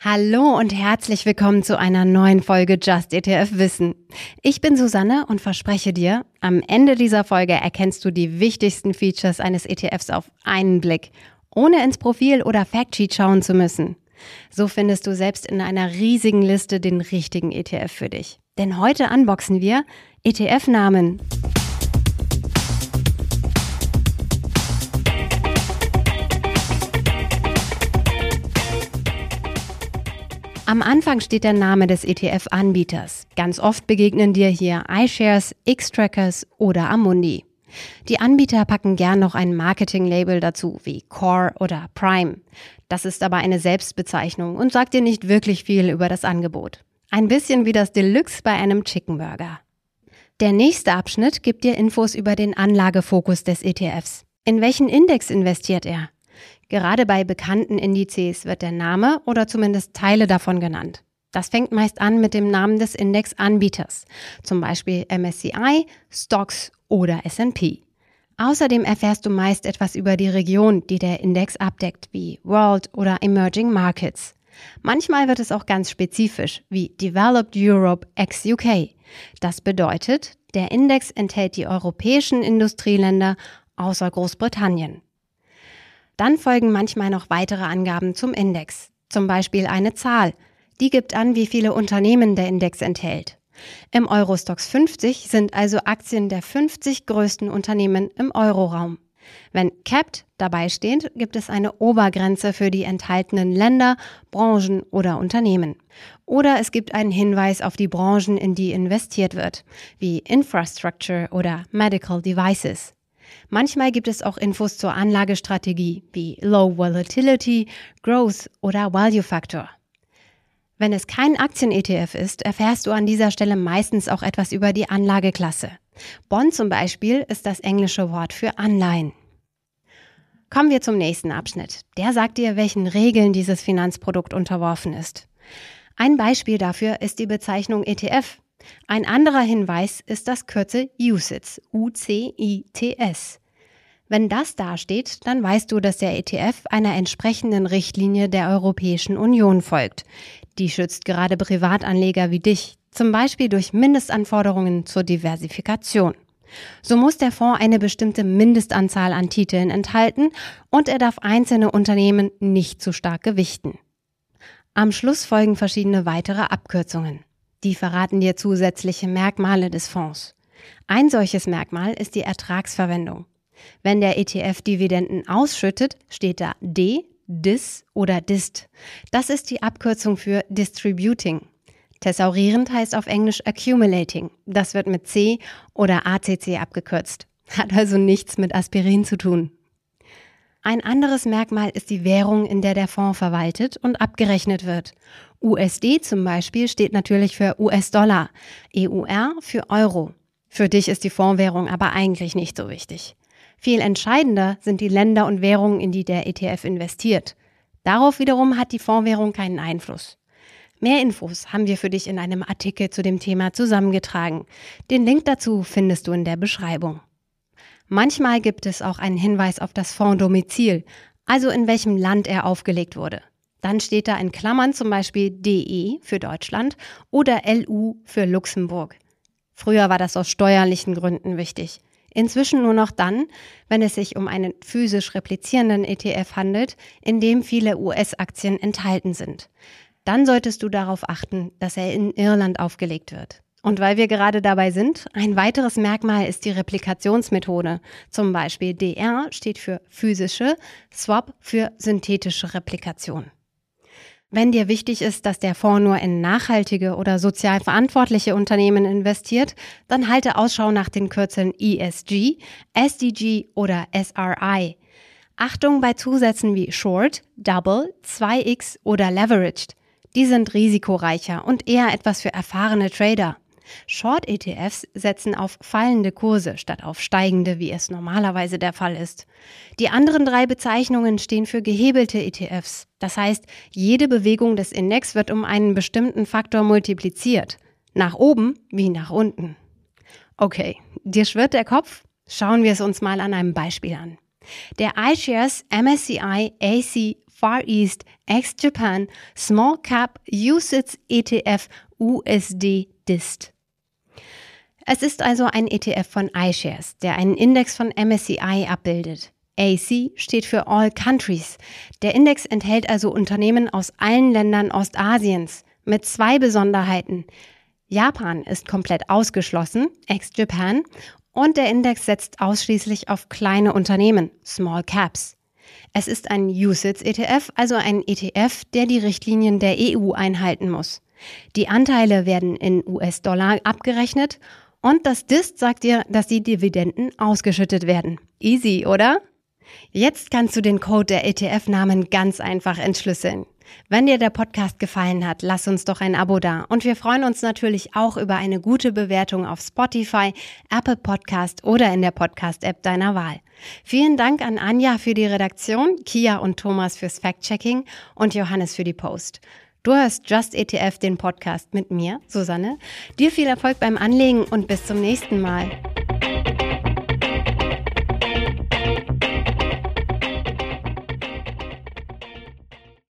Hallo und herzlich willkommen zu einer neuen Folge Just ETF Wissen. Ich bin Susanne und verspreche dir, am Ende dieser Folge erkennst du die wichtigsten Features eines ETFs auf einen Blick, ohne ins Profil oder Factsheet schauen zu müssen. So findest du selbst in einer riesigen Liste den richtigen ETF für dich. Denn heute unboxen wir ETF-Namen. Am Anfang steht der Name des ETF-Anbieters. Ganz oft begegnen dir hier iShares, X-Trackers oder Amundi. Die Anbieter packen gern noch ein Marketing-Label dazu, wie Core oder Prime. Das ist aber eine Selbstbezeichnung und sagt dir nicht wirklich viel über das Angebot. Ein bisschen wie das Deluxe bei einem Chicken Burger. Der nächste Abschnitt gibt dir Infos über den Anlagefokus des ETFs. In welchen Index investiert er? Gerade bei bekannten Indizes wird der Name oder zumindest Teile davon genannt. Das fängt meist an mit dem Namen des Indexanbieters, zum Beispiel MSCI, Stocks oder S&P. Außerdem erfährst du meist etwas über die Region, die der Index abdeckt, wie World oder Emerging Markets. Manchmal wird es auch ganz spezifisch, wie Developed Europe ex UK. Das bedeutet, der Index enthält die europäischen Industrieländer außer Großbritannien. Dann folgen manchmal noch weitere Angaben zum Index, zum Beispiel eine Zahl. Die gibt an, wie viele Unternehmen der Index enthält. Im Eurostox 50 sind also Aktien der 50 größten Unternehmen im Euroraum. Wenn Capped dabei steht, gibt es eine Obergrenze für die enthaltenen Länder, Branchen oder Unternehmen. Oder es gibt einen Hinweis auf die Branchen, in die investiert wird, wie Infrastructure oder Medical Devices. Manchmal gibt es auch Infos zur Anlagestrategie wie Low Volatility, Growth oder Value Factor. Wenn es kein Aktien-ETF ist, erfährst du an dieser Stelle meistens auch etwas über die Anlageklasse. Bond zum Beispiel ist das englische Wort für Anleihen. Kommen wir zum nächsten Abschnitt. Der sagt dir, welchen Regeln dieses Finanzprodukt unterworfen ist. Ein Beispiel dafür ist die Bezeichnung ETF. Ein anderer Hinweis ist das Kürzel UCITS, U-C-I-T-S. Wenn das dasteht, dann weißt du, dass der ETF einer entsprechenden Richtlinie der Europäischen Union folgt. Die schützt gerade Privatanleger wie dich, zum Beispiel durch Mindestanforderungen zur Diversifikation. So muss der Fonds eine bestimmte Mindestanzahl an Titeln enthalten und er darf einzelne Unternehmen nicht zu stark gewichten. Am Schluss folgen verschiedene weitere Abkürzungen. Die verraten dir zusätzliche Merkmale des Fonds. Ein solches Merkmal ist die Ertragsverwendung. Wenn der ETF Dividenden ausschüttet, steht da D, DIS oder DIST. Das ist die Abkürzung für Distributing. Thesaurierend heißt auf Englisch Accumulating. Das wird mit C oder ACC abgekürzt. Hat also nichts mit Aspirin zu tun. Ein anderes Merkmal ist die Währung, in der der Fonds verwaltet und abgerechnet wird. USD zum Beispiel steht natürlich für US-Dollar, EUR für Euro. Für dich ist die Fondswährung aber eigentlich nicht so wichtig. Viel entscheidender sind die Länder und Währungen, in die der ETF investiert. Darauf wiederum hat die Fondswährung keinen Einfluss. Mehr Infos haben wir für dich in einem Artikel zu dem Thema zusammengetragen. Den Link dazu findest du in der Beschreibung. Manchmal gibt es auch einen Hinweis auf das Fonddomizil, also in welchem Land er aufgelegt wurde. Dann steht da in Klammern zum Beispiel DE für Deutschland oder LU für Luxemburg. Früher war das aus steuerlichen Gründen wichtig. Inzwischen nur noch dann, wenn es sich um einen physisch replizierenden ETF handelt, in dem viele US-Aktien enthalten sind. Dann solltest du darauf achten, dass er in Irland aufgelegt wird. Und weil wir gerade dabei sind, ein weiteres Merkmal ist die Replikationsmethode. Zum Beispiel DR steht für physische, Swap für synthetische Replikation. Wenn dir wichtig ist, dass der Fonds nur in nachhaltige oder sozial verantwortliche Unternehmen investiert, dann halte Ausschau nach den Kürzeln ESG, SDG oder SRI. Achtung bei Zusätzen wie Short, Double, 2x oder Leveraged. Die sind risikoreicher und eher etwas für erfahrene Trader. Short-ETFs setzen auf fallende Kurse statt auf steigende, wie es normalerweise der Fall ist. Die anderen drei Bezeichnungen stehen für gehebelte ETFs. Das heißt, jede Bewegung des Index wird um einen bestimmten Faktor multipliziert. Nach oben wie nach unten. Okay, dir schwirrt der Kopf? Schauen wir es uns mal an einem Beispiel an. Der iShares MSCI AC Far East ex-Japan Small Cap USITS ETF USD DIST. Es ist also ein ETF von iShares, der einen Index von MSCI abbildet. AC steht für All Countries. Der Index enthält also Unternehmen aus allen Ländern Ostasiens mit zwei Besonderheiten. Japan ist komplett ausgeschlossen, ex-Japan, und der Index setzt ausschließlich auf kleine Unternehmen, Small Caps. Es ist ein USITS-ETF, also ein ETF, der die Richtlinien der EU einhalten muss. Die Anteile werden in US-Dollar abgerechnet und das DIST sagt dir, dass die Dividenden ausgeschüttet werden. Easy, oder? Jetzt kannst du den Code der ETF-Namen ganz einfach entschlüsseln. Wenn dir der Podcast gefallen hat, lass uns doch ein Abo da. Und wir freuen uns natürlich auch über eine gute Bewertung auf Spotify, Apple Podcast oder in der Podcast-App deiner Wahl. Vielen Dank an Anja für die Redaktion, Kia und Thomas fürs Fact-Checking und Johannes für die Post. Du hörst Just ETF, den Podcast mit mir, Susanne. Dir viel Erfolg beim Anlegen und bis zum nächsten Mal.